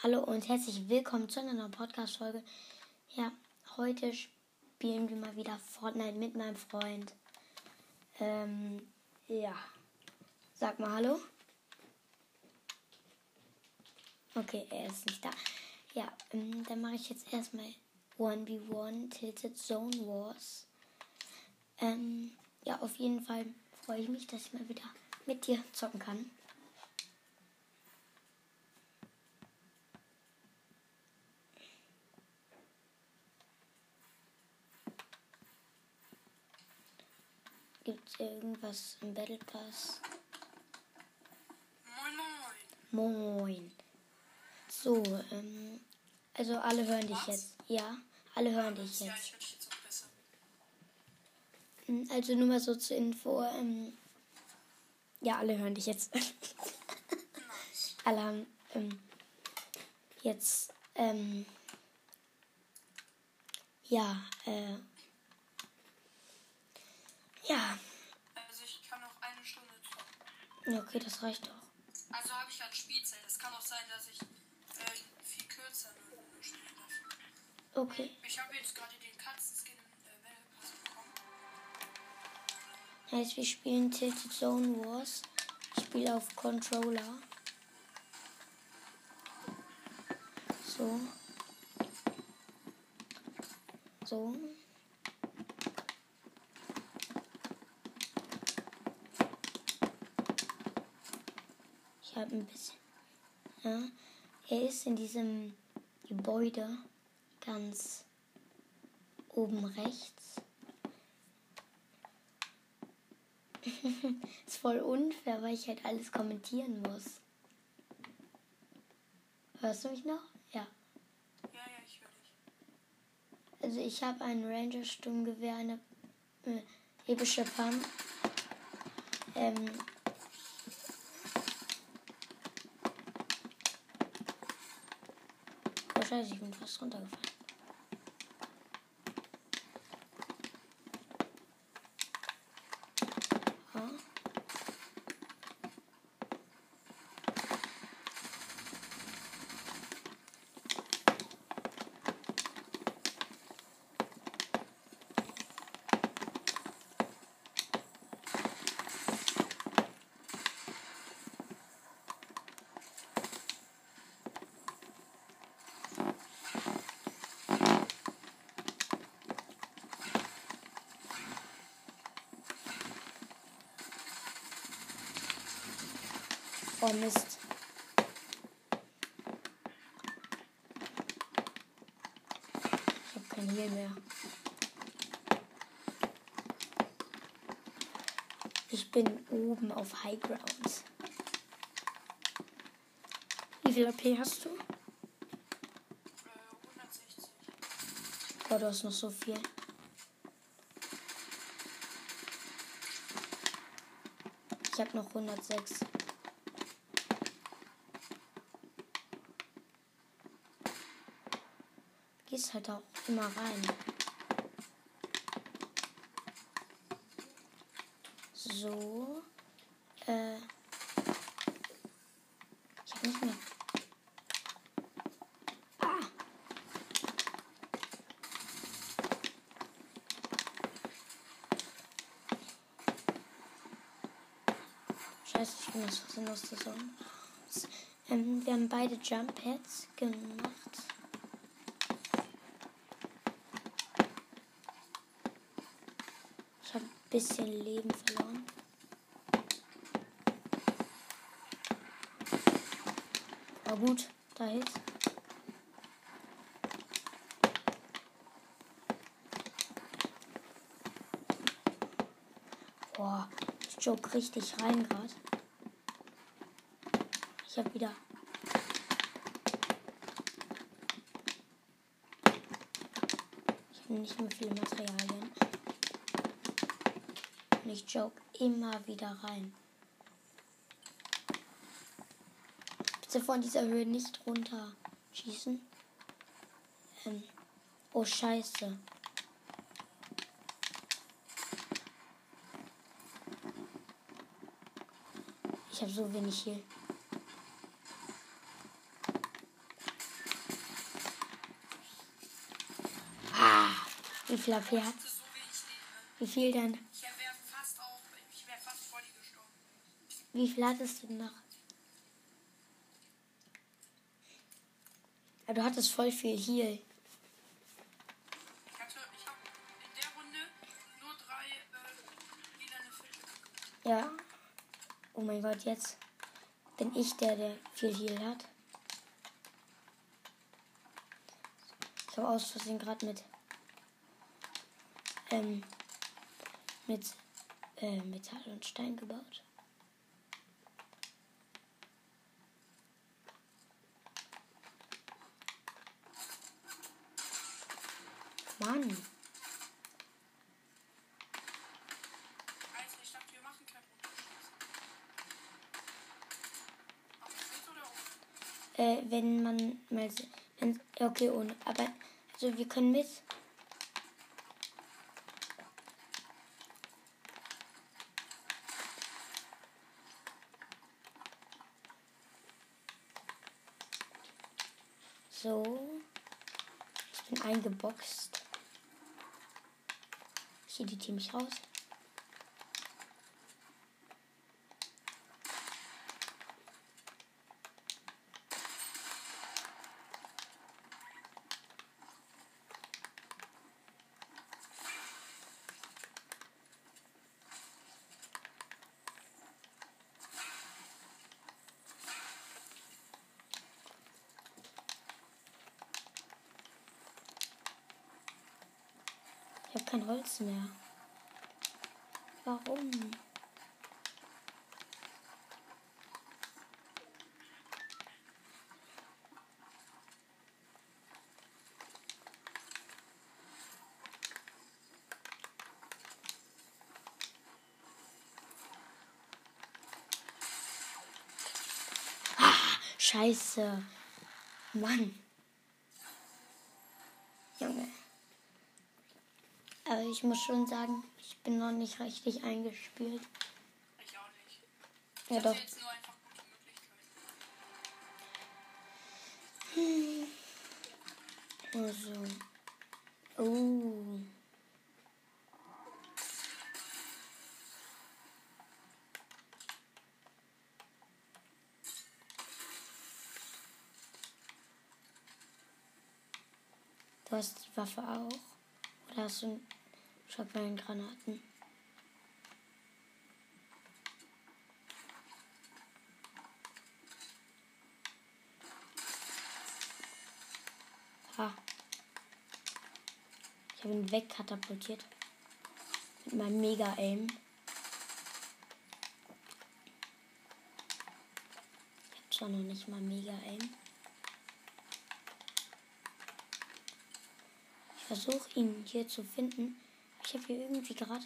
Hallo und herzlich willkommen zu einer neuen Podcast-Folge. Ja, heute spielen wir mal wieder Fortnite mit meinem Freund. Ähm, ja. Sag mal Hallo. Okay, er ist nicht da. Ja, ähm, dann mache ich jetzt erstmal 1v1 Tilted Zone Wars. Ähm, ja, auf jeden Fall freue ich mich, dass ich mal wieder mit dir zocken kann. Gibt es irgendwas im Battle Pass? Moin, moin. Moin. So, ähm, also alle hören dich Was? jetzt. Ja, alle hören dich Ja, jetzt. ich dich jetzt auch besser. Mm, Also nur mal so zur Info. Ähm, ja, alle hören dich jetzt. Alle haben ähm, jetzt, ähm, ja, äh, ja, Also ich kann noch eine Stunde zocken. Ja, okay, das reicht doch. Also habe ich halt Spielzeit. Es kann auch sein, dass ich äh, viel kürzer darf. Okay, Ich habe jetzt gerade den Katzenskin im äh, Pass bekommen. heißt, wir spielen Tilted Zone Wars. Ich spiele auf Controller. So. So. Habe ein bisschen. Ja. Er ist in diesem Gebäude ganz oben rechts. ist voll unfair, weil ich halt alles kommentieren muss. Hörst du mich noch? Ja. Ja, ja, ich höre dich. Also ich habe ein Ranger-Sturmgewehr, eine äh, epische Pump. Ähm, scheiße, ich bin fast runtergefallen. Ja. Oh Mist. Ich habe kein Heal mehr. Ich bin oben auf High Ground. Wie viel AP hast du? Äh, 160. Oh, du hast noch so viel. Ich habe noch 106. Gehst halt auch immer rein. So. Äh. Ich hab nicht mehr. Ah! Scheiße, ich bin aus der Zone. Ähm, wir haben beide Jump Pads gemacht. Ich habe ein bisschen Leben verloren. Gut, da ist. Boah, ich joke richtig rein gerade. Ich habe wieder. Ich habe nicht mehr viele Materialien. Und ich joke immer wieder rein. Bitte von dieser Höhe nicht runter schießen. Ähm. Oh scheiße. Ich habe so wenig hier. Ah, wie viel AP hat? Wie viel denn? Ich wäre fast voll die gestorben. Wie viel hattest du denn noch? Ja, du hattest voll viel Heal. Ich hatte, ich habe in der Runde nur drei äh. Ja. Oh mein Gott, jetzt bin ich der, der viel Heal hat. Ich habe aus Versehen gerade mit ähm, mit äh, Metall und Stein gebaut. Mann, Also, ich dachte, wir machen kein Rundenschießen. Auf mit oder ohne? äh, wenn man mal, wenn, okay, ohne, aber also wir können mit. So. Ich bin eingeboxt. Ich editiere mich raus. Holz mehr. Warum? Ah, scheiße. Mann. Junge. Aber ich muss schon sagen, ich bin noch nicht richtig eingespielt. Ich auch nicht. Ich Ja, doch. jetzt nur einfach gute Möglichkeiten. Also. Oh. Du hast die Waffe auch? Oder hast du Schockwellengranaten? Ha. Ich habe ihn wegkatapultiert. Mit meinem Mega-Aim. Ich habe zwar noch nicht mal Mega-Aim. Ich versuche ihn hier zu finden. Ich habe hier irgendwie gerade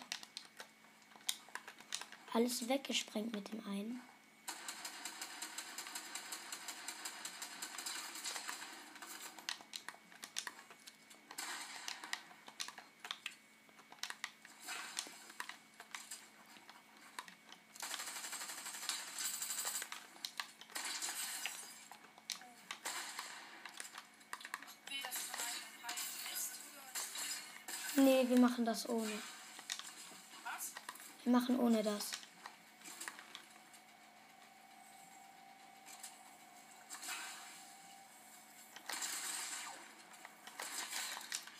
alles weggesprengt mit dem einen. Nee, wir machen das ohne. was? Wir machen ohne das.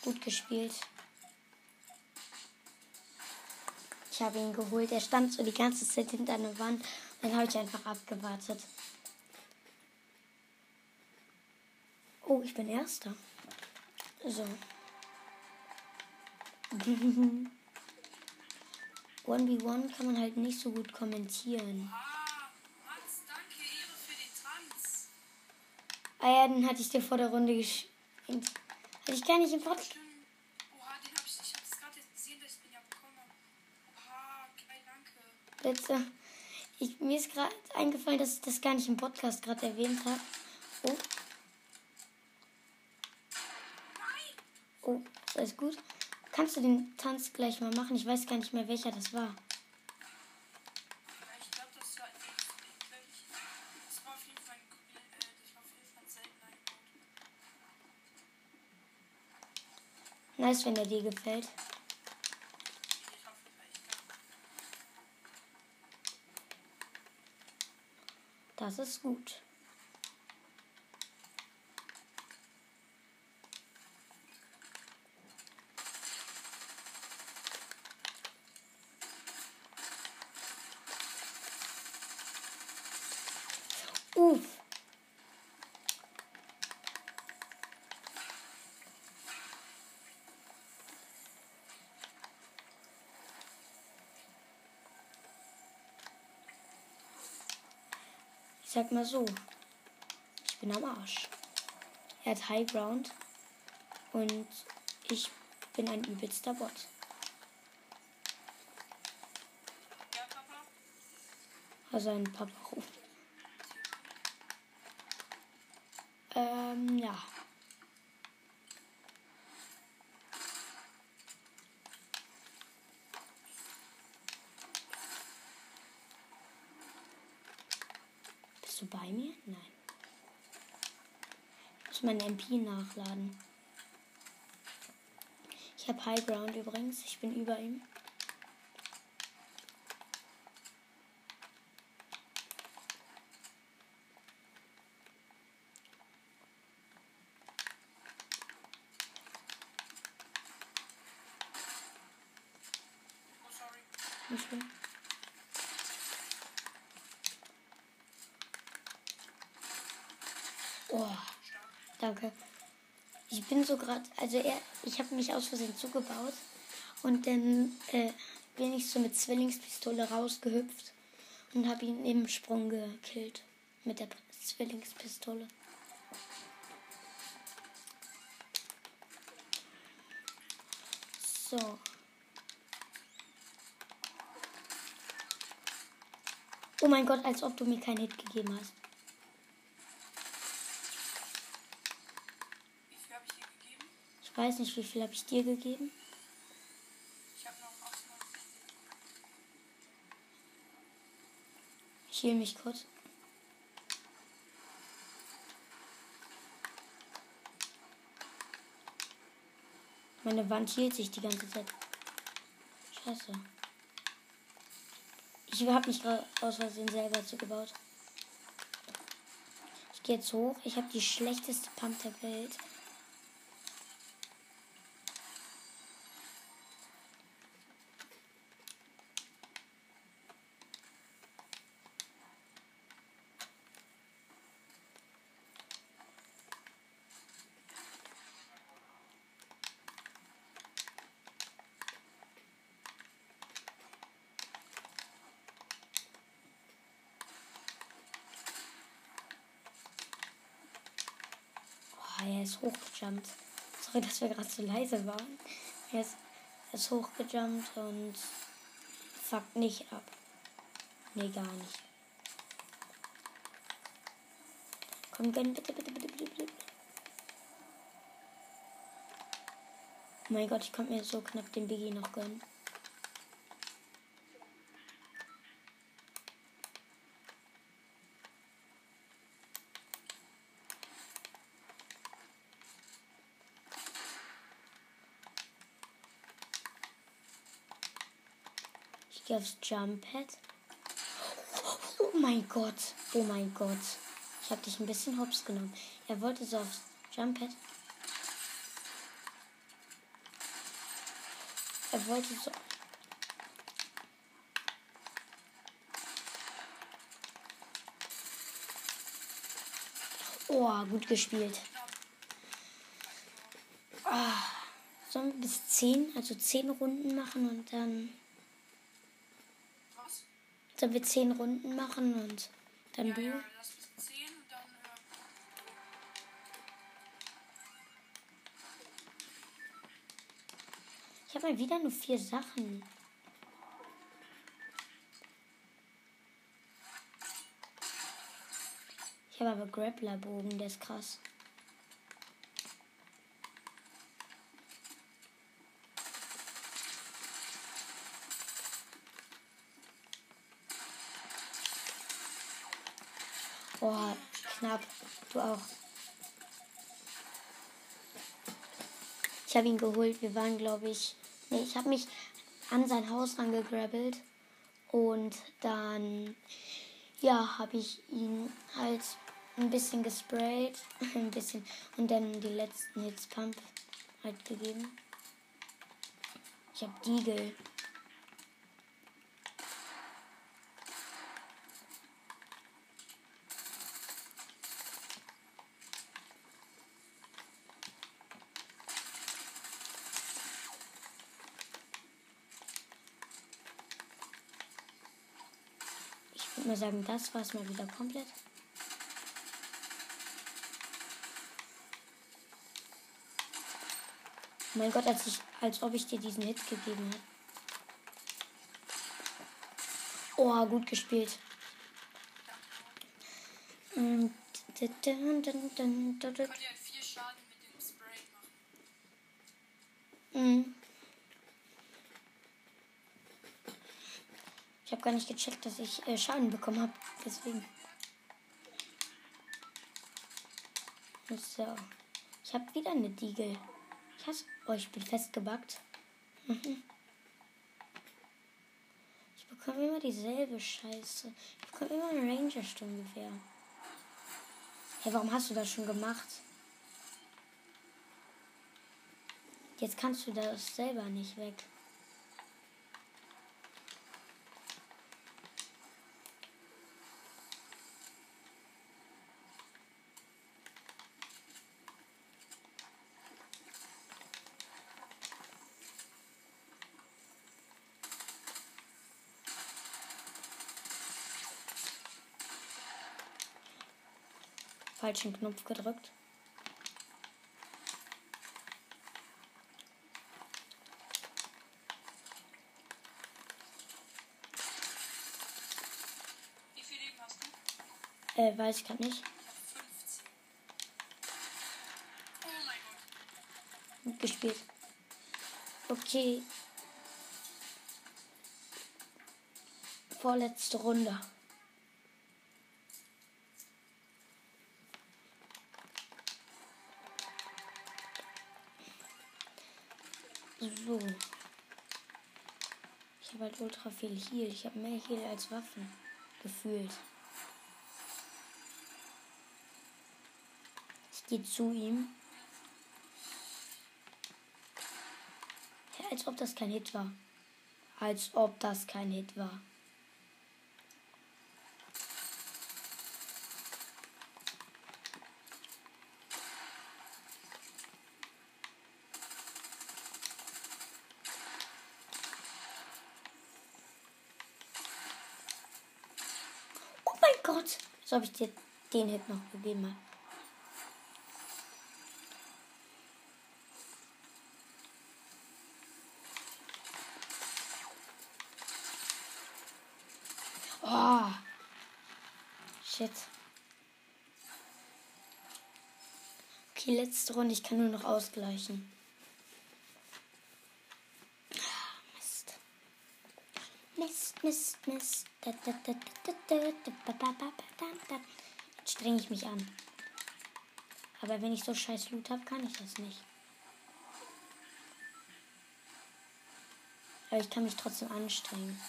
Gut gespielt. Ich habe ihn geholt. Er stand so die ganze Zeit hinter einer Wand. Dann habe ich einfach abgewartet. Oh, ich bin Erster. So. 1v1 kann man halt nicht so gut kommentieren. Ah, ja, den hatte ich dir vor der Runde geschickt. Hatte ich gar nicht im Podcast. Hab ich, ich hab's gerade gesehen, dass ich den ja bekommen habe. Oha, geil, danke. Ich, mir ist gerade eingefallen, dass ich das gar nicht im Podcast gerade erwähnt habe. Oh. Oh, ist alles gut? Kannst du den Tanz gleich mal machen? Ich weiß gar nicht mehr, welcher das war. Nice, wenn er dir gefällt. Das ist gut. Uff. Ich sag mal so, ich bin am Arsch. Er hat High Ground und ich bin ein übelster Bot. Ja, Papa? Also ein Papa ruft. Ähm, ja. Bist du bei mir? Nein. Ich muss mein MP nachladen. Ich habe High Ground übrigens. Ich bin über ihm. Oh, sorry. Nicht schlimm. Oh, danke. Ich gerade, also er, ich habe mich aus Versehen zugebaut und dann äh, bin ich so mit Zwillingspistole rausgehüpft und habe ihn im Sprung gekillt mit der Zwillingspistole. So. Oh mein Gott, als ob du mir keinen Hit gegeben hast. Wie viel habe ich dir gegeben? Ich weiß nicht, wie viel habe ich dir gegeben. Ich habe noch Ausnahme. Ich heal mich kurz. Meine Wand hielt sich die ganze Zeit. Scheiße. Ich habe mich gerade aus Versehen selber zugebaut. Ich gehe jetzt hoch. Ich habe die schlechteste Pump der Welt. Oh, er ist hochgejumpt. Sorry, dass wir gerade so leise waren. Er ist, ist hochgejumpt und fuckt nicht ab. Nee, gar nicht. Komm, gönn bitte, bitte, bitte, bitte, bitte. Oh mein Gott, ich konnte mir so knapp den Biggie noch gönnen. Ich gehe aufs Jump Pad. Oh mein Gott. Oh mein Gott. Ich habe dich ein bisschen hops genommen. Er wollte so aufs Jump Pad. Er wollte so. Oh, gut gespielt. Ah, sollen wir bis 10, also 10 Runden machen und dann. Sollen wir 10 Runden machen und dann Ja, du? ja, lass bis 10 und dann. Äh, Ich habe mal wieder nur vier Sachen. Ich habe aber Grapplerbogen, der ist krass. Oh, knapp. Du auch. Ich habe ihn geholt. Wir waren, glaube ich. Nee, ich habe mich an sein Haus rangegrabbelt. Und dann, ja, habe ich ihn halt ein bisschen gesprayt. ein bisschen. Und dann die letzten Hits Pump halt gegeben. Ich habe Deagle. Ich würde mal sagen, das war es mal wieder komplett. Mein Gott, als, ich, als ob ich dir diesen Hit gegeben hätte. Oh, gut gespielt. Mm, dun, dun, dun, dun, dun, dun. Könnt ihr halt viel Schaden mit dem Spray machen. Mhm. Ich habe gar nicht gecheckt, dass ich äh, Schaden bekommen habe. Deswegen. So. Ich habe wieder eine Diegel. Ich hasse. Oh, ich bin festgebackt. Mhm. Ich bekomme immer dieselbe Scheiße. Ich bekomme immer ein Ranger-Sturmgewehr. Hey, warum hast du das schon gemacht? Jetzt kannst du das selber nicht weg. Falschen Knopf gedrückt. Wie viel Leben hast du? Äh, weiß ich gerade nicht. Ich hab 15. Oh mein Gott. Gut gespielt. Okay. Vorletzte Runde. So. Ich habe halt ultra viel Heal. Ich habe mehr Heal als Waffen. Gefühlt. Ich gehe zu ihm. Ja, als ob das kein Hit war. Als ob das kein Hit war. Oh mein Gott! So habe ich dir den Hit noch gegeben. Oh. Shit. Okay, letzte Runde. Ich kann nur noch ausgleichen. Mist. Mist, Mist, Mist. Da, da, da, da, da, da, ba, ba, ba, da, da. Jetzt strenge ich mich an. Aber wenn ich so scheiß Loot habe, kann ich das nicht. Aber ich kann mich trotzdem anstrengen.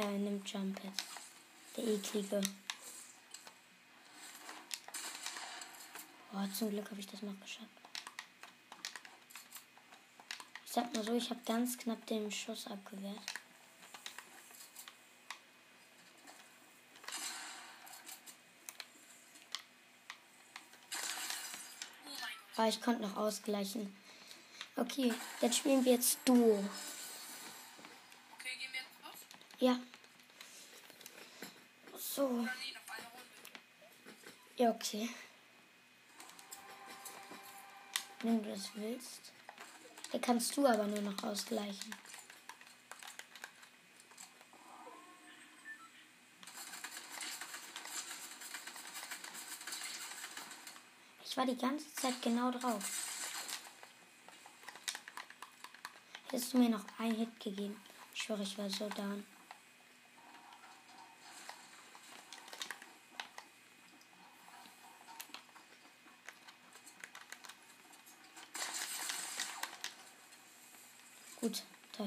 Er nimmt Jumpet. Der eklige. Oh, zum Glück habe ich das noch geschafft. Ich sag mal so, ich habe ganz knapp den Schuss abgewehrt. Oh ich konnte noch ausgleichen. Okay, jetzt spielen wir jetzt Duo. Ja. So. Ja, okay. wenn du das willst. Da kannst du aber nur noch ausgleichen. Ich war die ganze Zeit genau drauf. Hättest du mir noch einen Hit gegeben? Ich schwöre, ich war so down. Gut. Oh,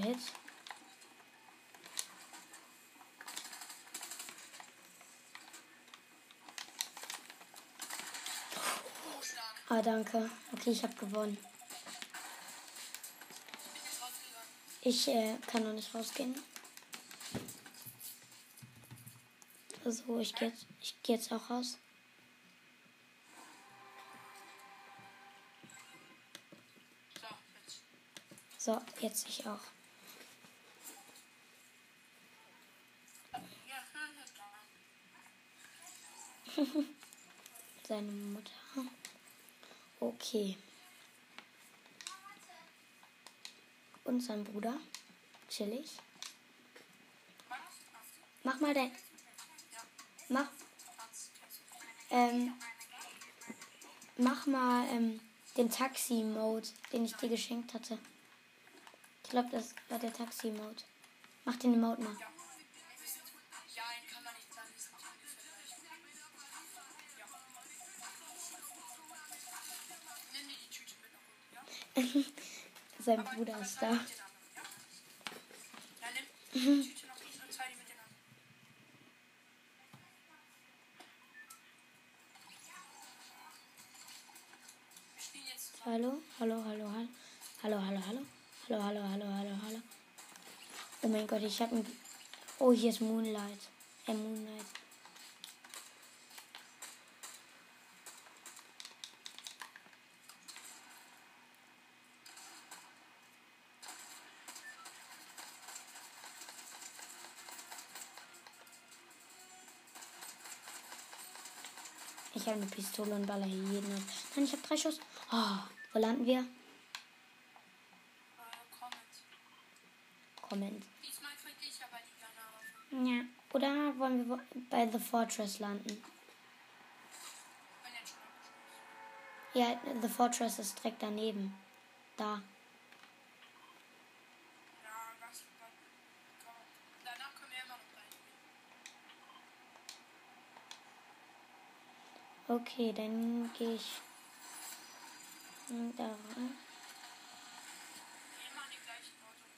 stark. Ah, danke. Okay, ich habe gewonnen. Jetzt. Ich äh, kann noch nicht rausgehen. Also, ich gehe jetzt, ich geh jetzt auch raus. So, jetzt ich auch. Seine Mutter. Okay. Und sein Bruder. Chillig. Mach mal dein. Mach. Ähm, mach mal ähm, den Taxi-Mode, den ich dir geschenkt hatte. Ich glaube, das war der Taxi-Mode. Mach den Mode mal. Sein Bruder ist da. Hallo, hallo, hallo, hallo. Hallo, hallo, hallo. Hallo, hallo, hallo, hallo, hallo. Oh mein Gott, ich habe ein. Oh, hier ist Moonlight. Äh, Moonlight. Ich habe eine Pistole und baller hier jeden. Nein, ich habe drei Schuss. Oh, wo landen wir? Wir bei The Fortress landen? Ja, The Fortress ist direkt daneben. Da. Okay, dann gehe ich da rein. Immer an den gleichen Ort und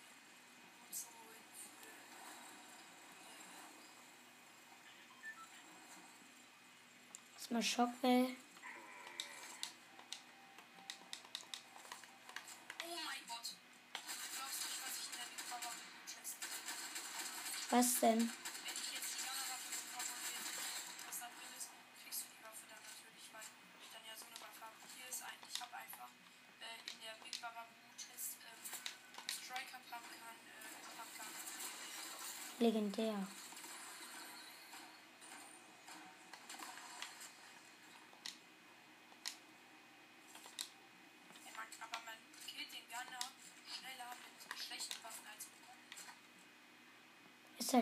und so für. Erstmal Shockwell. Oh mein Gott. Du glaubst nicht, was ich in der Big Power mit dem Chest. Was denn? Wenn ich jetzt die Gunnerwaffe bekomme und den, was da drin ist, kriegst du die Waffe dann natürlich, weil ich dann ja so eine Waffe habe. Hier ist ein, ich habe einfach äh, in der Big Baraboo Chest ähm, Striker Pumpgun, äh, Pumpgun. Legendär. Ja, man, aber man killt den Gunner schneller mit schlechten Waffen als mit guten. Ist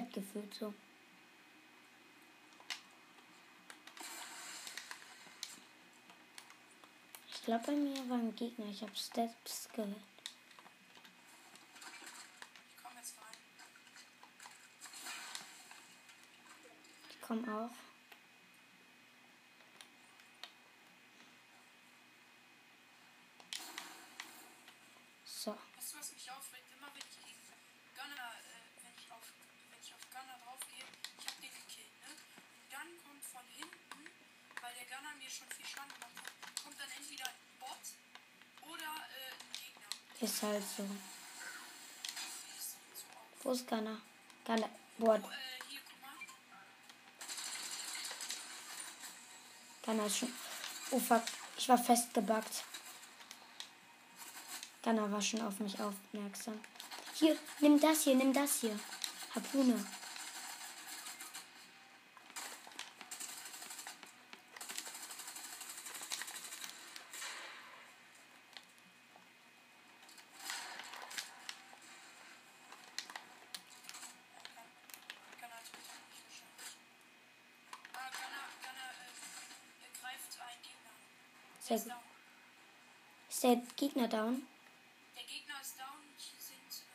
gefühlt so. Ich glaube, bei mir war ein Gegner. Ich habe Steps gehört. Ich komme auch. So. Weißt du, was mich aufregt? Immer wenn ich gegen Gunner, äh, wenn ich auf, wenn ich auf Gunner draufgehe, ich hab den gekillt, ne? Und dann kommt von hinten, weil der Gunner mir schon viel Schaden gemacht hat, kommt dann entweder ein Bot oder äh, ein Gegner. Ist halt so. Wo ist Gunner? Gunner. Boah, Oh, äh, hier, guck mal. Gunner ist schon. Oh fuck. Ich war festgebackt. Gunner war schon auf mich aufmerksam. Hier, nimm das hier, nimm das hier. Harpune. Sehr gut. Ist der Gegner down? Der Gegner ist down. Hier sind. Äh,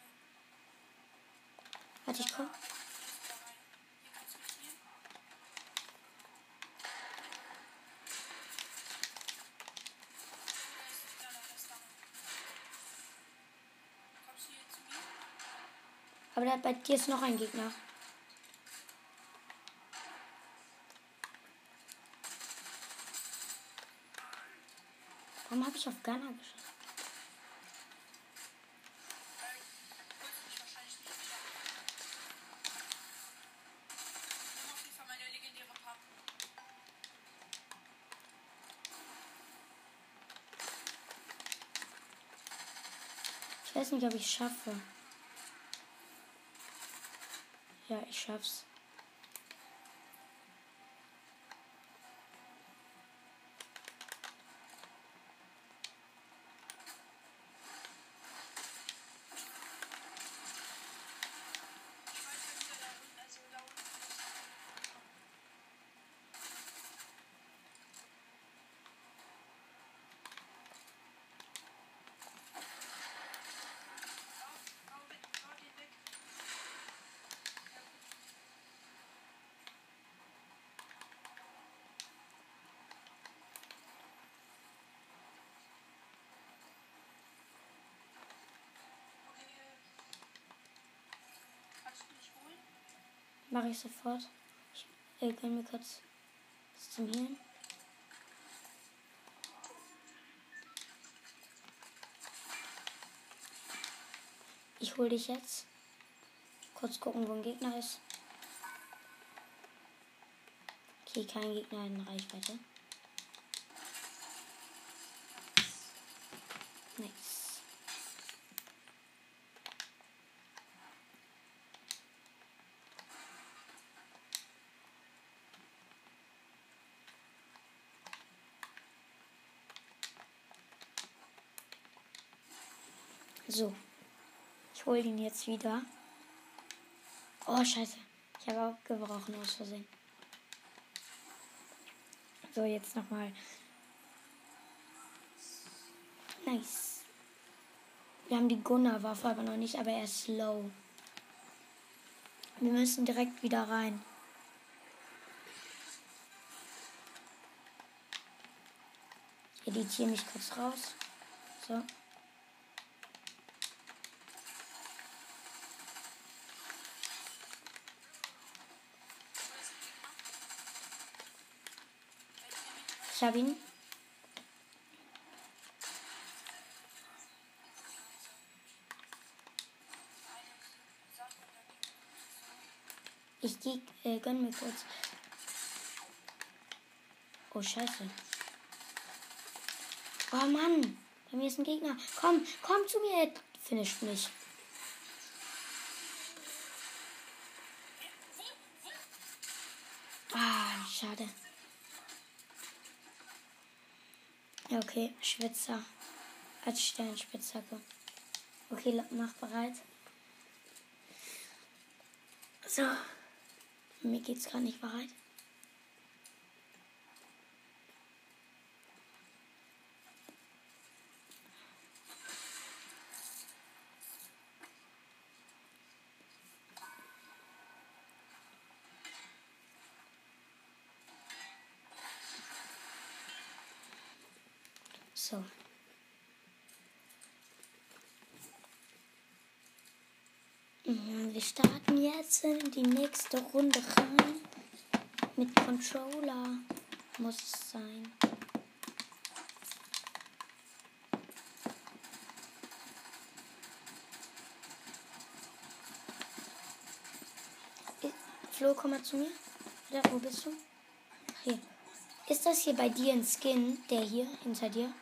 Warte, ich komm. Aber da, bei dir ist noch ein Gegner. Warum habe ich auf Ghana geschossen? Weil du holst mich wahrscheinlich nicht wieder. Nimm auf jeden Fall meine legendäre Pump. Ich weiß nicht, ob ich es schaffe. Ja, ich schaff's. Ich weiß ja wieder da unten, also da unten ist. Hau, hau weg, hau den weg. Ja, gut. Okay, äh, kannst du mich holen? Mache ich sofort. Ich äh, gönn mir kurz was zum Healen. Ich hol dich jetzt. Kurz gucken, wo ein Gegner ist. Okay, kein Gegner in Reichweite. Nice. So. Ich hole ihn jetzt wieder. Oh, scheiße. Ich habe auch gebrochen aus Versehen. So, jetzt nochmal. Nice. Wir haben die Gunnar-Waffe aber noch nicht, aber er ist low. Wir müssen direkt wieder rein. Ich editiere mich kurz raus. So. Wo ist der Gegner? Welche mit Ich habe ihn. Ich geh, äh, gönn mir kurz. Oh, scheiße. Oh Mann, bei mir ist ein Gegner. Komm, komm zu mir. Finish mich. Ah, schade. Ja, okay, Schwitzer. Als Sternspitzhacke. Okay, mach bereit. So. Mir geht's gerade nicht bereit. So. Wir starten jetzt in die nächste Runde rein. Mit Controller muss es sein. Flo, komm mal zu mir. Oder, wo bist du? Hier. Ist das hier bei dir ein Skin? Der hier, hinter dir?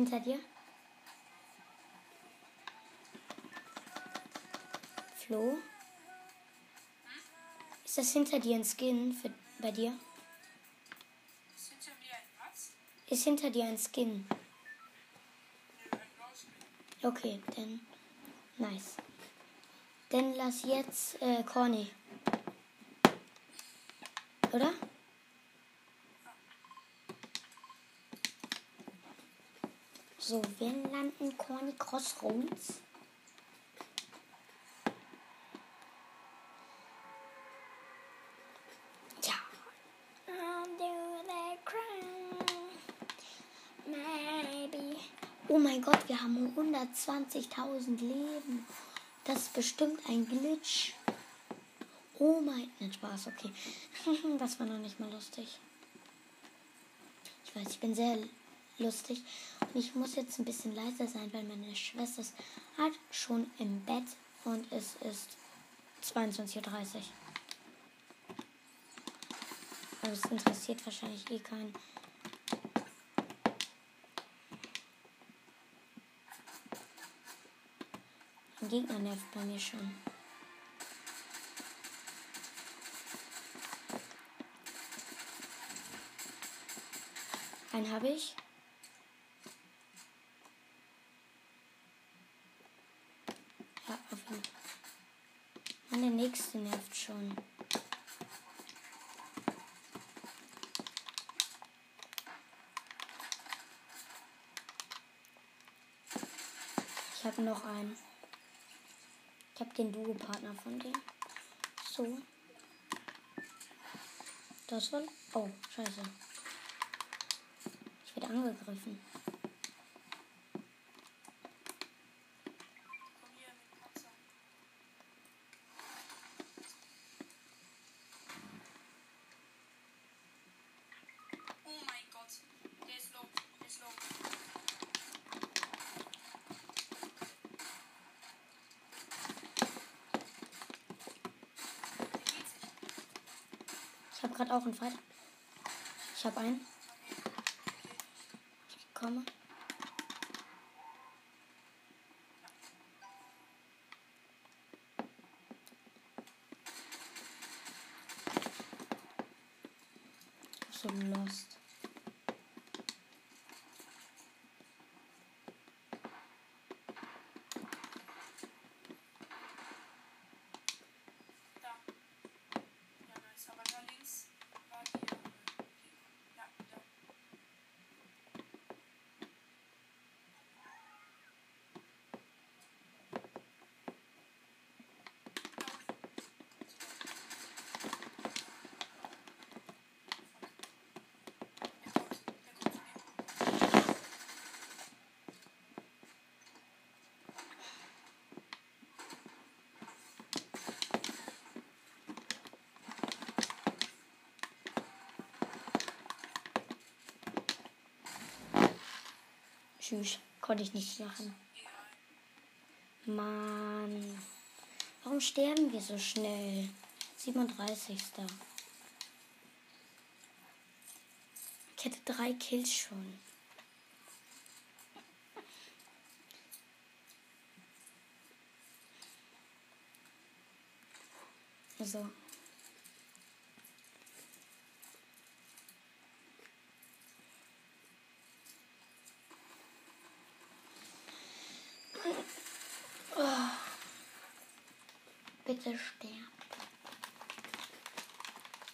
Hinter dir? Flo? Ist das hinter dir ein Skin für, bei dir? Ist hinter mir ein was? Ist hinter dir ein Skin? Okay, dann nice. Dann lass jetzt äh, Corny. Oder? So, wir landen Corny Crossroads. Ja. Oh mein Gott, wir haben 120.000 Leben. Das ist bestimmt ein Glitch. Oh mein, nicht Spaß, okay. Das war noch nicht mal lustig. Ich weiß, ich bin sehr lustig. Ich muss jetzt ein bisschen leiser sein, weil meine Schwester ist halt schon im Bett und es ist 22.30 Uhr. Aber es interessiert wahrscheinlich eh keinen. Ein Gegner nervt bei mir schon. Einen habe ich. Ja, auf jeden Der nächste nervt schon. Ich habe noch einen. Ich habe den Duo-Partner von dem. So. Das soll. Oh, scheiße. Ich werde angegriffen. Komm hier mit Panzer. Oh mein Gott. Der ist low. Der ist low. Der geht sich. Auch einen Fight. Ich habe einen. Ich komme. So lost. Da. Ja, nice. Aber da links war die. Äh, die- ja, da. Der kommt, der kommt zu mir. Tschüss. Konnte ich nicht machen. Mann. Warum sterben wir so schnell? 37. Ich hätte drei Kills schon. So. Bitte sterb.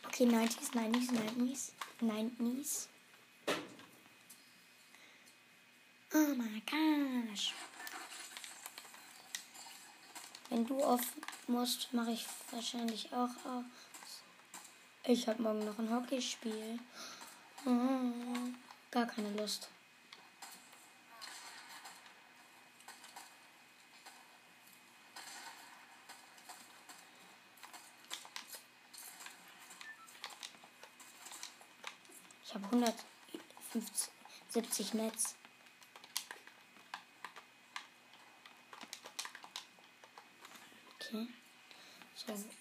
Okay, 90s, 90s, 90s, 90s. Oh my gosh. Wenn du off musst, mache ich wahrscheinlich auch aus. Ich habe morgen noch ein Hockeyspiel. Oh, gar keine Lust. Ich habe 170 Netz. Okay. So, Crazy.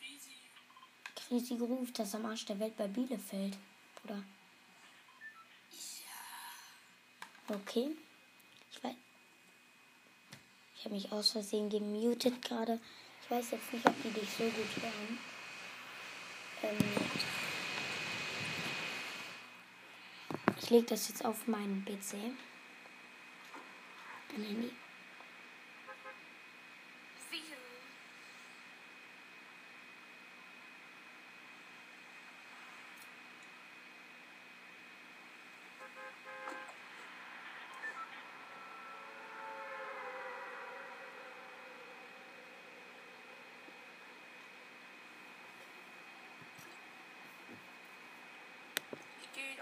Krisi Ruf, das am Arsch der Welt bei Bielefeld, Bruder. Okay. Ich weiß. Ich habe mich aus Versehen gemutet gerade. Ich weiß jetzt nicht, ob die dich so gut hören. Ähm, ich lege das jetzt auf meinen PC. Mein Handy.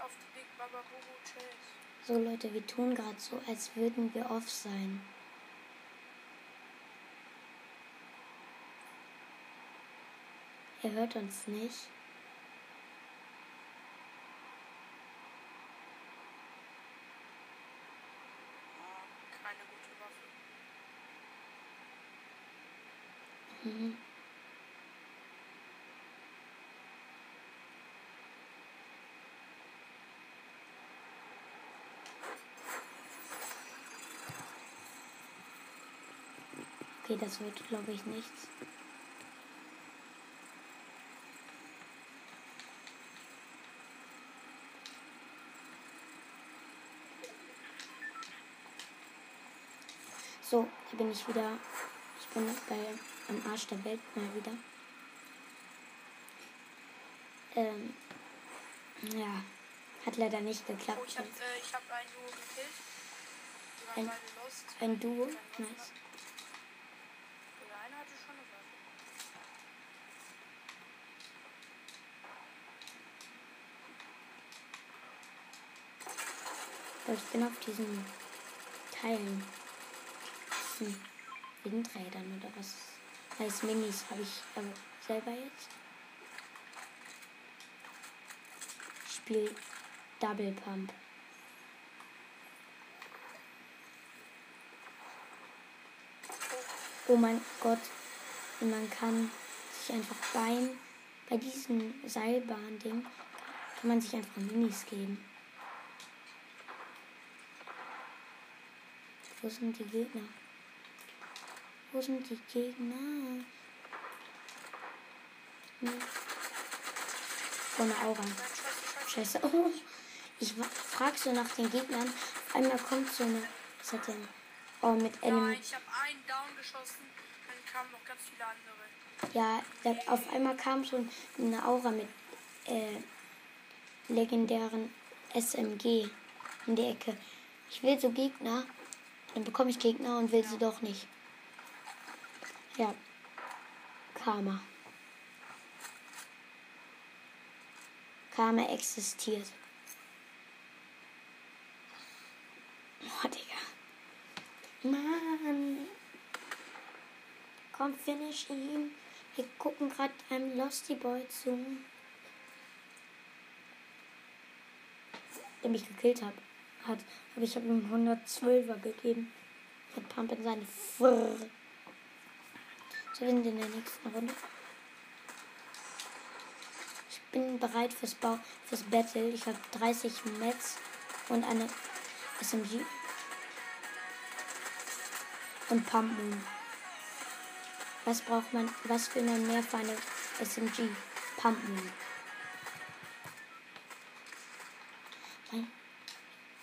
auf die Big Baba Bobo Chase. So Leute, wir tun gerade so, als würden wir off sein. Er hört uns nicht. Keine gute Waffe. Mhm. Okay, das wird, glaube ich, nichts. So, da bin ich wieder. Ich bin bei am Arsch der Welt mal wieder. Ähm, ja, hat leider nicht geklappt. Oh, ich hab, äh, hab ein Duo gekillt. Ein-. Ein Duo, nice. Oder einer hatte schon eine Waffe. Aber ich bin auf diesen Teilen. Diesen Windrädern oder was. Heißt Minis habe ich aber selber jetzt. Spiel Double Pump. Oh mein Gott. Und man kann sich einfach beim, bei diesem Seilbahn-Ding, kann man sich einfach Minis geben. Wo sind die Gegner? Wo sind die Gegner? Hm. Oh, eine Aura. Scheiße. Oh, ich frag so nach den Gegnern. Auf einmal kommt so eine. Was hat denn? Oh, mit Ja, Enemy. ich habe einen down geschossen, dann kamen noch ganz viele andere. Ja, da, auf einmal kam so eine Aura mit äh, legendären SMG in der Ecke. Ich will so Gegner, dann bekomme ich Gegner und will sie doch nicht. Ja, Karma. Karma existiert. Oh, Digga. Mann. Komm, finish ihn. Wir gucken gerade einem Losty Boy zu. Der mich gekillt hat. Hat. Aber ich habe ihm 112er gegeben. Mit Pump in seine Frrrr. So, sind in der nächsten Runde. Ich bin bereit fürs, Bau, fürs Battle. Ich habe 30 Mets und eine SMG. Und Pump Moon. Was braucht man, was will man mehr für eine SMG? Pump Moon.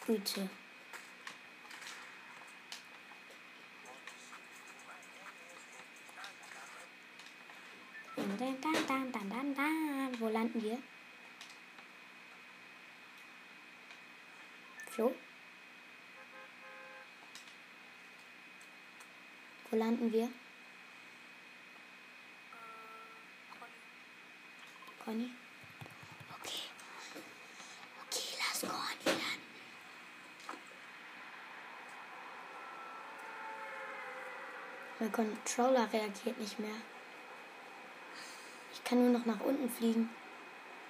Güte. Dan, dan, dan, dan, dan, dan. Wo landen wir? Flo? Wo landen wir? Conny. Conny? Okay. Okay, lass Conny landen. Mein Controller reagiert nicht mehr. Ich kann nur noch nach unten fliegen.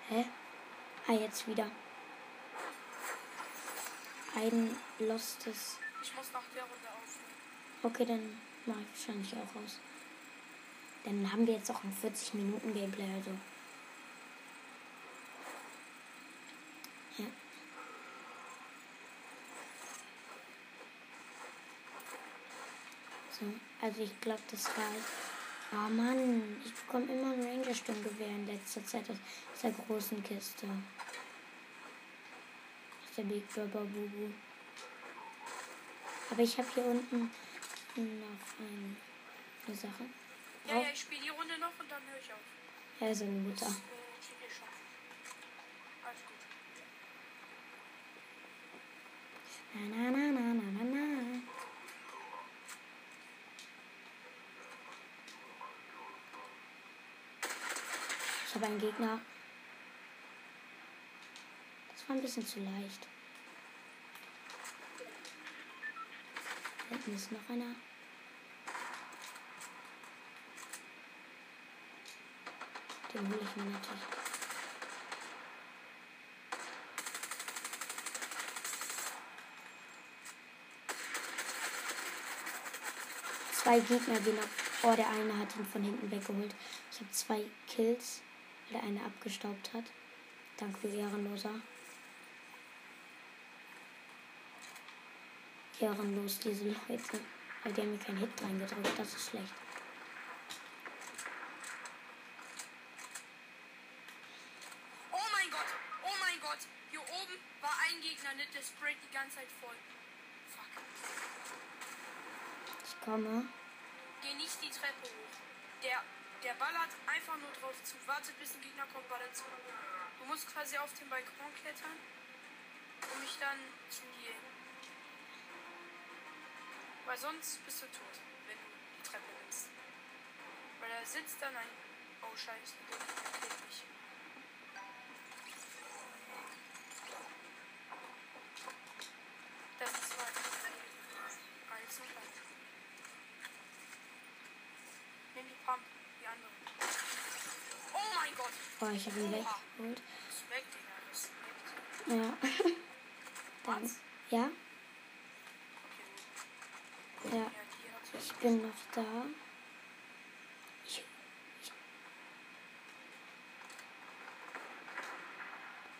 Hä? Ah, jetzt wieder. Ein lostes. Ich muss nach der Runde aufnehmen. Okay, dann mache ich wahrscheinlich auch aus. Dann haben wir jetzt auch ein 40 Minuten Gameplay, also. Ja. So, also ich glaube, das reicht. Oh Mann, ich bekomme immer ein Ranger-Sturmgewehr in letzter Zeit aus dieser großen Kiste. Aus der Big Baba Bubu. Aber ich habe hier unten noch ein, eine Sache. Ja, ja, ich spiele die Runde noch und dann höre ich auf. Ja, seine Mutter. Das äh. Alles gut. Na, na, na, na, na, na, na. Habe einen Gegner. Das war ein bisschen zu leicht. Hinten ist noch einer. Den hole ich mir natürlich. Zwei Gegner gehen ab. Oh, der eine hat ihn von hinten weggeholt. Ich habe zwei Kills, der eine abgestaubt hat. Danke, Ehrenloser. Ehrenlos, diese Leute. Weil die haben mir keinen Hit reingedrückt. Das ist schlecht. Oh mein Gott, oh mein Gott. Hier oben war ein Gegner, nicht der sprayt die ganze Zeit voll. Fuck. Ich komme. Geh nicht die Treppe hoch. Der, der ballert einfach nur drauf zu. Wartet bis ein Gegner kommt, ballert zu. Du musst quasi auf den Balkon klettern, um mich dann zu healen. Weil sonst bist du tot, wenn du die Treppe nimmst. Weil da sitzt dann ein... Oh scheiße, der killt mich. Das ist zwei. Eins und eins. Nimm die Pump, die andere. Oh Oh, ich habe ihn weggeholt. Ja. Dann. Ja, ja. Ich bin noch da. Ich, ich,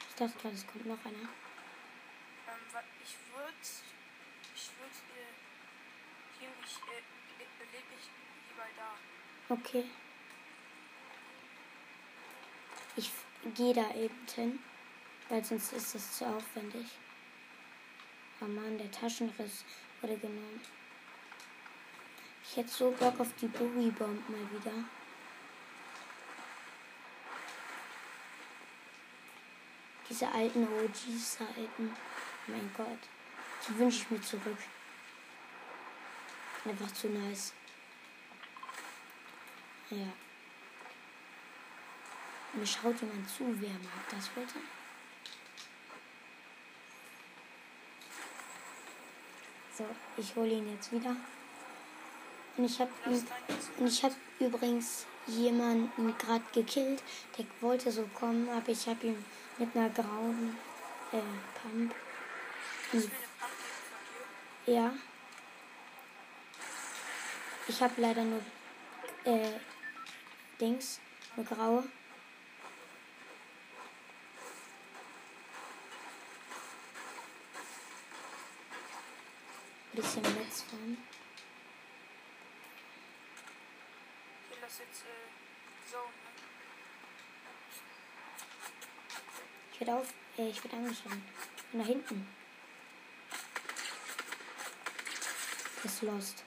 ich dachte gerade, es kommt noch einer. Ähm, ich würde. Ich würde. Äh, ich. Äh, le- leg mich lieber da. Okay. Ich gehe da eben hin, weil sonst ist es zu aufwendig. Oh Mann, der Taschenriss wurde genommen. Ich hätte so Bock auf die Boogie Bomb mal wieder. Diese alten OG-Seiten. Mein Gott. Die wünsche ich mir zurück. Einfach zu nice. Ja. Mir schaut jemand zu, wer mag das bitte? So, ich hole ihn jetzt wieder. Und ich habe und ich habe übrigens jemanden gerade gekillt. Der wollte so kommen, aber ich habe ihn mit einer grauen äh, Pump. Ja. Ich habe leider nur äh, Dings, eine graue. Bisschen Netzform. Okay, lass jetzt. Äh, so, ne? Ich werde auf. Werde angeschossen. Von da hinten. Ist lost.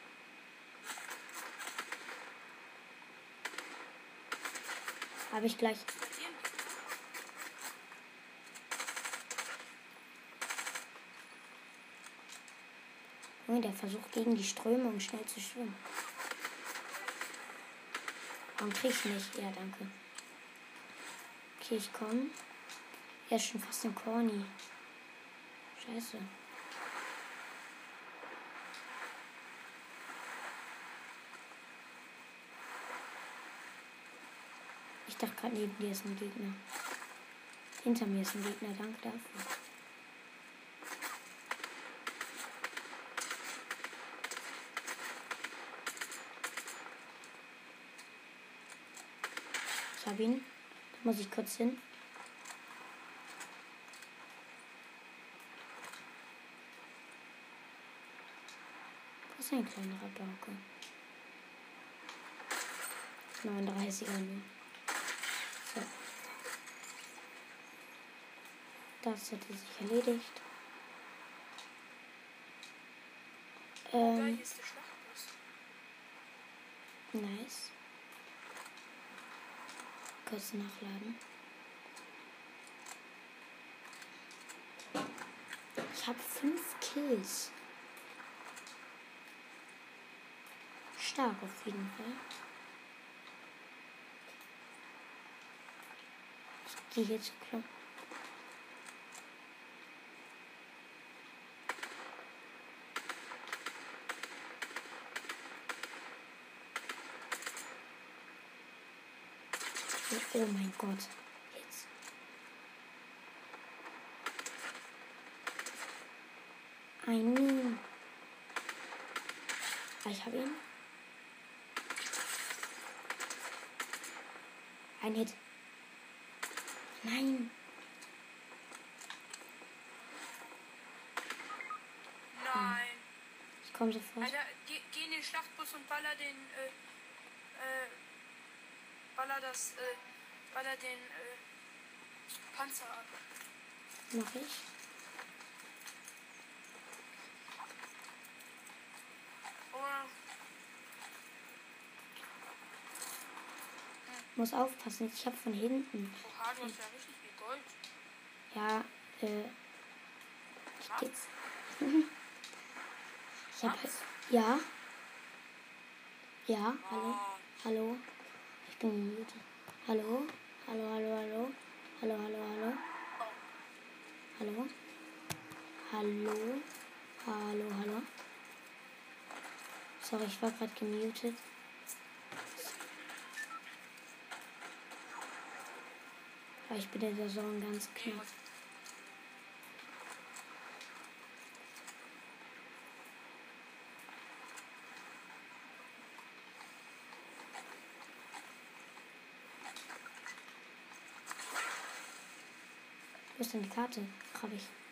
Habe ich gleich. Junge, der versucht gegen die Strömung schnell zu schwimmen. Warum krieg ich nicht? Ja, danke. Okay, ich komme. Er schon fast ein Corny. Scheiße. Ich dachte gerade, neben dir ist ein Gegner. Hinter mir ist ein Gegner, danke dafür. Ich habe ihn. Da muss ich kurz hin. Das ist ein kleinerer Bauke. 39er nur. So. Das hätte sich erledigt. Ähm, nice. Kurz nachladen. Ich habe fünf Kills. stark auf jeden Fall. Ich gehe jetzt klar. Oh mein Gott. Jetzt. Ein. Ich habe ihn. Ein Hit. Nein. Nein. Ich komme sofort. Alter, geh, geh in den Schlachtbus und baller den, äh, äh, baller das, äh, baller den, äh, Panzer ab. Mach ich. Oh, Muss aufpassen. Ich habe von hinten. oha, du hast ja richtig viel Gold. Ja, äh. Ich geh, Was? ich habe. Ja. Ja, hallo. Oh, Hallo. Ich bin gemutet. Hallo. Hallo, hallo, hallo. Hallo, hallo, hallo. Hallo. Hallo. Hallo, hallo. Sorry, ich war gerade gemutet. Aber ich bin in der Zone ganz knapp. Wo ist denn die Karte? Habe ich.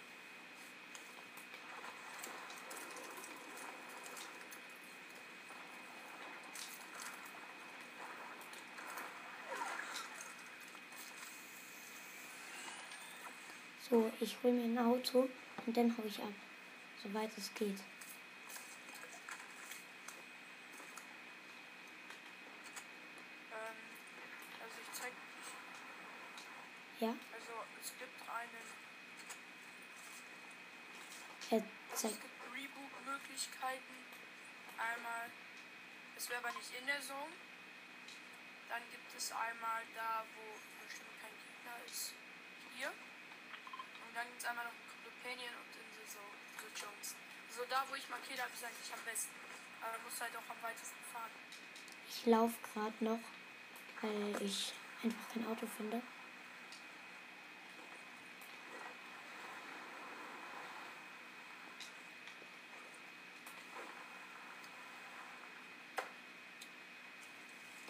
So, ich hole mir ein Auto und dann hau ich ab. Soweit es geht. Ähm, also ich zeig, ich, Ja? also es gibt einen, Er es zeigt. gibt Reboot-Möglichkeiten. Einmal, es wäre aber nicht in der Zone. Dann gibt es einmal da, wo bestimmt kein Gegner ist. Hier. Und dann gibt es einmal noch Companion und in the Zone, The Jones. So da, wo ich markiert habe, ist eigentlich am besten. Aber du musst halt auch am weitesten fahren. Ich laufe gerade noch, weil ich einfach kein Auto finde.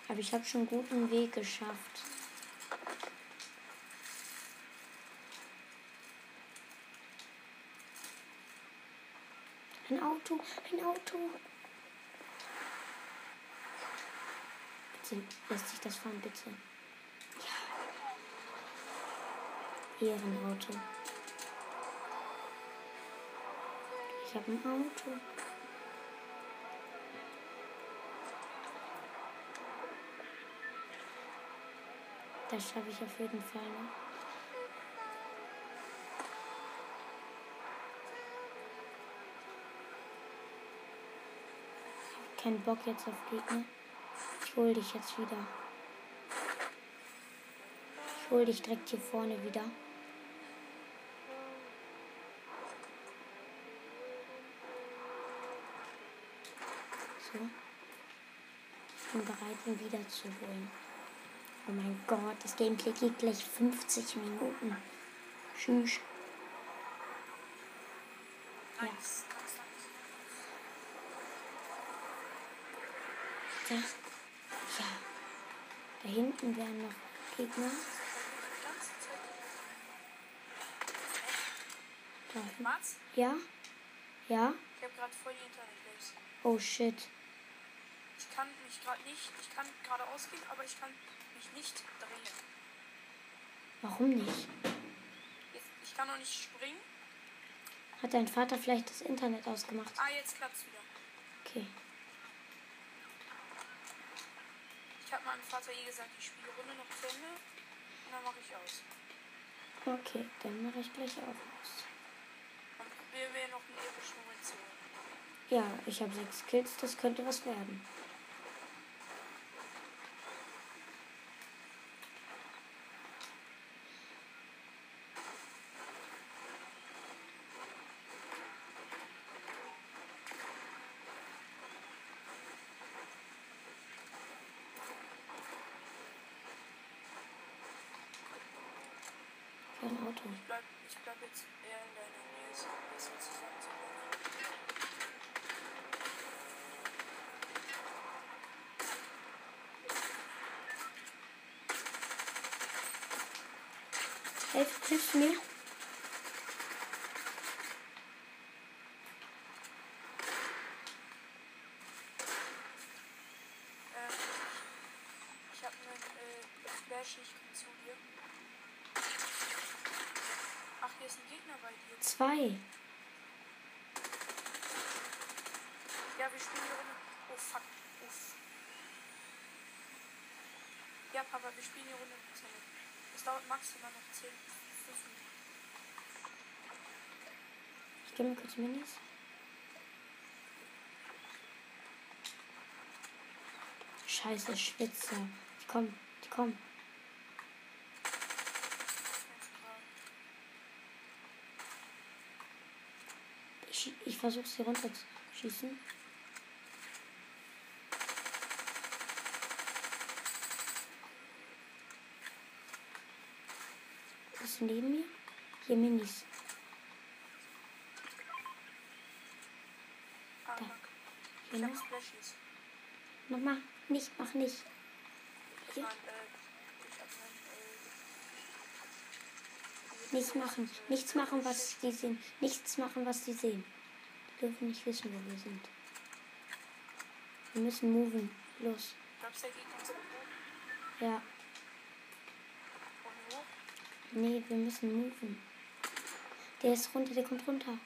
Aber ich habe schon einen guten Weg geschafft. Ein Auto, ein Auto. Bitte, lässt sich das fahren, bitte. Ja. Ehrenauto. Ich habe ein Auto. Das schaffe ich auf jeden Fall noch. Kein Bock jetzt auf Gegner. Ich hol dich jetzt wieder. Ich hol dich direkt hier vorne wieder. So. Ich bin bereit, ihn wieder zu holen. Oh mein Gott, das Gameplay geht gleich 50 Minuten. Tschüss. Ja. Nice, nice, nice. Da. Ja. Da hinten wären noch Gegner. Da. Mats, Ja? Ja? ich habe gerade voll die Internetlags. Oh shit. Ich kann mich gerade nicht, ich kann geradeaus gehen, aber ich kann mich nicht drehen. Warum nicht? Jetzt, ich kann noch nicht springen. Hat dein Vater vielleicht das Internet ausgemacht? Ah, jetzt klappt's wieder. Okay. Ich habe meinem Vater eh gesagt, ich spiele Runde noch zu Ende und dann mache ich aus. Okay, dann mache ich gleich auch aus. Dann probieren wir noch eine epische Munition. Ja, ich habe sechs Kills, das könnte was werden. Auto. Ich bleib, ich bleib jetzt eher in deiner Nähe, so ein bisschen zusammenzukommen. Hilf, hilfst du mir? Ähm, ich hab einen äh, Flash, ich komm zu dir. Ach, hier ist ein Gegner bei dir. Zwei. Ja, wir spielen die Runde. Oh fuck. Uff. Ja, Papa, wir spielen die Runde. Es dauert maximal noch 10, 5 Minuten. Ich gebe mir kurz Minis. Scheiße, Schwitzer. Die kommen, die kommen. Das zu. Ich, ich versuche sie runterzuschießen. Bist du neben mir? Hier Minis. Da. Hier noch. Mama, nicht, mach nicht. Ich Hier. äh, äh, Nichts machen. Nichts machen, was die sehen. Nichts machen, was die sehen. Die dürfen nicht wissen, wo wir sind. Wir müssen moven. Los. Ja. Nee, wir müssen moven. Der ist runter, der kommt runter.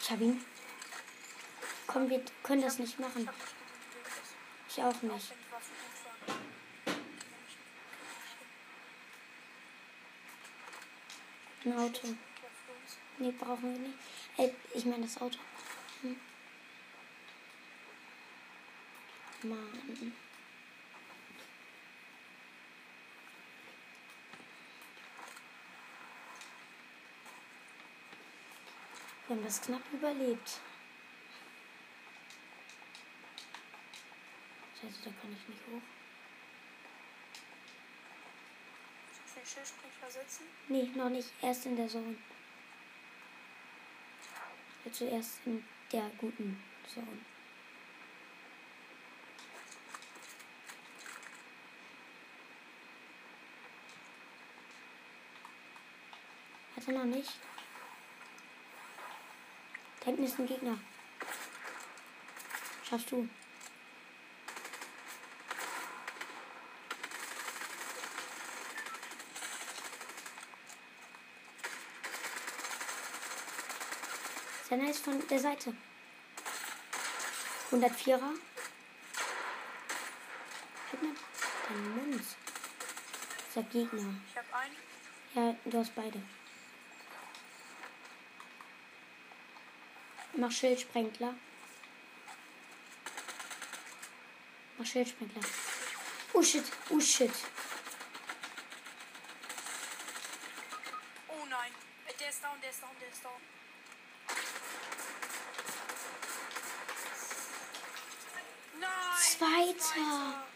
Ich hab ihn. Komm, wir können das nicht Ich machen. Ich Auch nicht. wenn die Waffen gut waren. Ein Auto. Nee, brauchen wir nicht. Äh, ich meine das Auto. Hm. Mann. Wir haben das knapp überlebt. Scheiße, da kann ich nicht hoch. Soll ich den Schildsprecher setzen? Nee, noch nicht. Erst in der Zone. Zuerst in der guten Zone. Hat er noch nicht? Da hinten ist ein Gegner. Schaffst du? Senna ist von der Seite. 104er. Gib mir deinen Mund. Dieser Gegner. Ich hab einen. Ja, du hast beide. Mach Schildsprengler. Mach Schildsprengler. Oh shit, oh shit. Oh nein. Äh, Der ist down, der ist down, der ist down. Nein! Zweiter.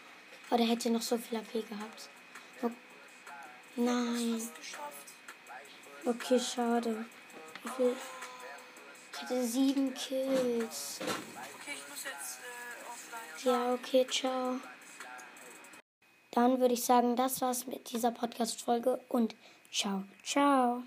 Oh, der hätte noch so viel AP gehabt. Oh. Nein. Okay, schade. Ich hatte sieben Kills. Okay, ich muss jetzt äh, offline. Ja, okay, ciao. Dann würde ich sagen, das war's mit dieser Podcast-Folge und ciao, ciao.